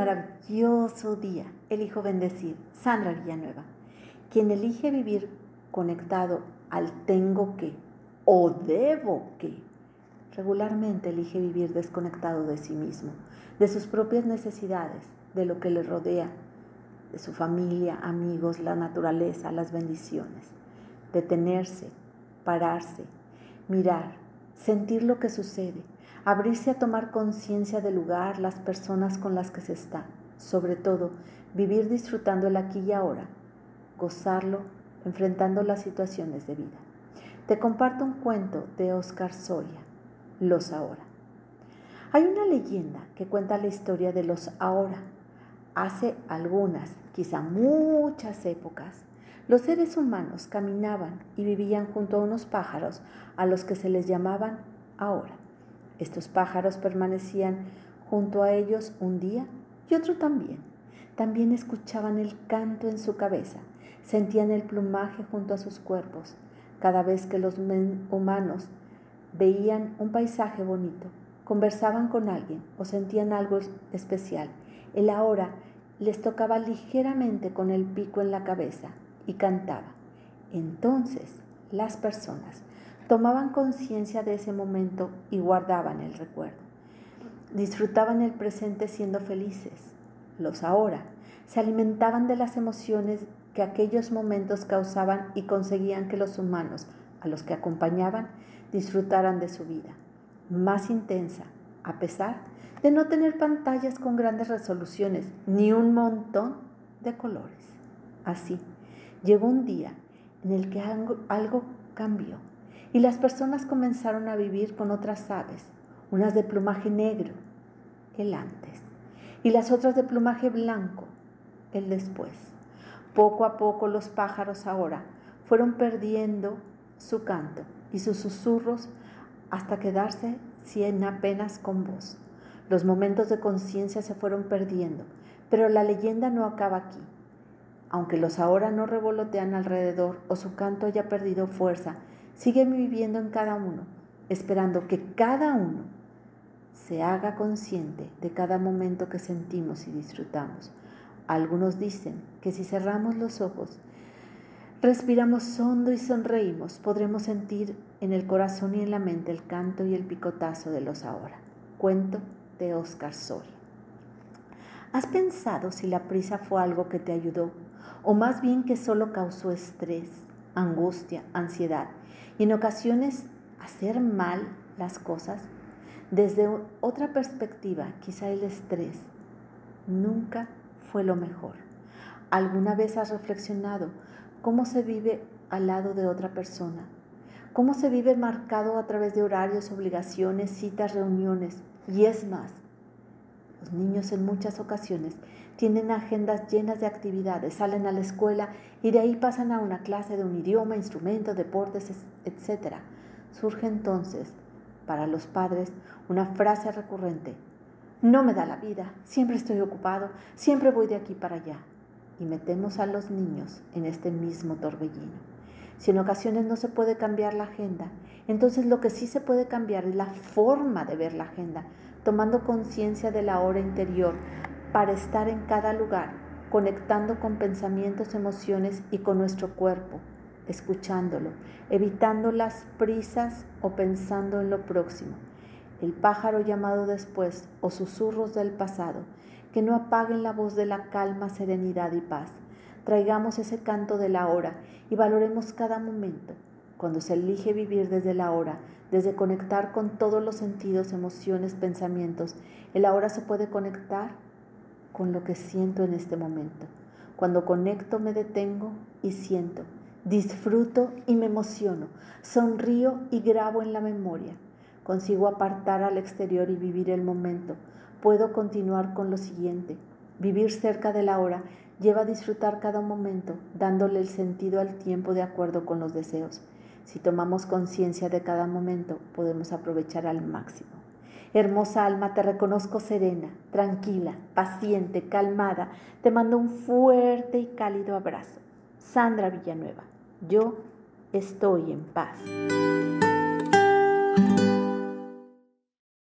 maravilloso día. Elijo bendecir. Sandra Villanueva. Quien elige vivir conectado al tengo que o debo que, regularmente elige vivir desconectado de sí mismo, de sus propias necesidades, de lo que le rodea, de su familia, amigos, la naturaleza, las bendiciones. Detenerse, pararse, mirar, sentir lo que sucede, abrirse a tomar conciencia del lugar, las personas con las que se está, sobre todo vivir disfrutando el aquí y ahora, gozarlo, enfrentando las situaciones de vida. Te comparto un cuento de Oscar Soria, Los Ahora. Hay una leyenda que cuenta la historia de los ahora. Hace algunas, quizá muchas épocas, los seres humanos caminaban y vivían junto a unos pájaros a los que se les llamaban ahora. Estos pájaros permanecían junto a ellos un día y otro también. También escuchaban el canto en su cabeza, sentían el plumaje junto a sus cuerpos. Cada vez que los humanos veían un paisaje bonito, conversaban con alguien o sentían algo especial, el ahora les tocaba ligeramente con el pico en la cabeza y cantaba. Entonces las personas tomaban conciencia de ese momento y guardaban el recuerdo. Disfrutaban el presente siendo felices. Los ahora se alimentaban de las emociones que aquellos momentos causaban y conseguían que los humanos, a los que acompañaban, disfrutaran de su vida, más intensa, a pesar de no tener pantallas con grandes resoluciones ni un montón de colores. Así, llegó un día en el que algo, cambió y las personas comenzaron a vivir con otras aves, unas de plumaje negro, el antes, y las otras de plumaje blanco, el después. Poco a poco los pájaros ahora fueron perdiendo su canto y sus susurros hasta quedarse cien apenas con voz. Los momentos de conciencia se fueron perdiendo, pero la leyenda no acaba aquí. Aunque los ahora no revolotean alrededor o su canto haya perdido fuerza Sigue viviendo en cada uno, esperando que cada uno se haga consciente de cada momento que sentimos y disfrutamos. Algunos dicen que si cerramos los ojos, respiramos hondo y sonreímos, podremos sentir en el corazón y en la mente el canto y el picotazo de los ahora. Cuento de Oscar Soria. ¿Has pensado si la prisa fue algo que te ayudó o más bien que solo causó estrés, angustia, ansiedad y en ocasiones hacer mal las cosas desde otra perspectiva, quizá el estrés, nunca fue lo mejor. ¿Alguna vez has reflexionado cómo se vive al lado de otra persona? ¿Cómo se vive marcado a través de horarios, obligaciones, citas, reuniones? Y es más, los niños en muchas ocasiones tienen agendas llenas de actividades, salen a la escuela y de ahí pasan a una clase de un idioma, instrumento, deportes, etc. Surge entonces para los padres una frase recurrente, no me da la vida, siempre estoy ocupado, siempre voy de aquí para allá. Y metemos a los niños en este mismo torbellino. Si en ocasiones no se puede cambiar la agenda, entonces lo que sí se puede cambiar es la forma de ver la agenda, tomando conciencia de la hora interior para estar en cada lugar, conectando con pensamientos, emociones y con nuestro cuerpo, escuchándolo, evitando las prisas o pensando en lo próximo. El pájaro llamado después o susurros del pasado, que no apaguen la voz de la calma, serenidad y paz. Traigamos ese canto de la hora y valoremos cada momento. Cuando se elige vivir desde la hora, desde conectar con todos los sentidos, emociones, pensamientos, el ahora se puede conectar con lo que siento en este momento. Cuando conecto me detengo y siento, disfruto y me emociono, sonrío y grabo en la memoria. Consigo apartar al exterior y vivir el momento. Puedo continuar con lo siguiente. Vivir cerca de la hora lleva a disfrutar cada momento, dándole el sentido al tiempo de acuerdo con los deseos. Si tomamos conciencia de cada momento, podemos aprovechar al máximo. Hermosa alma, te reconozco serena, tranquila, paciente, calmada. Te mando un fuerte y cálido abrazo. Sandra Villanueva, yo estoy en paz.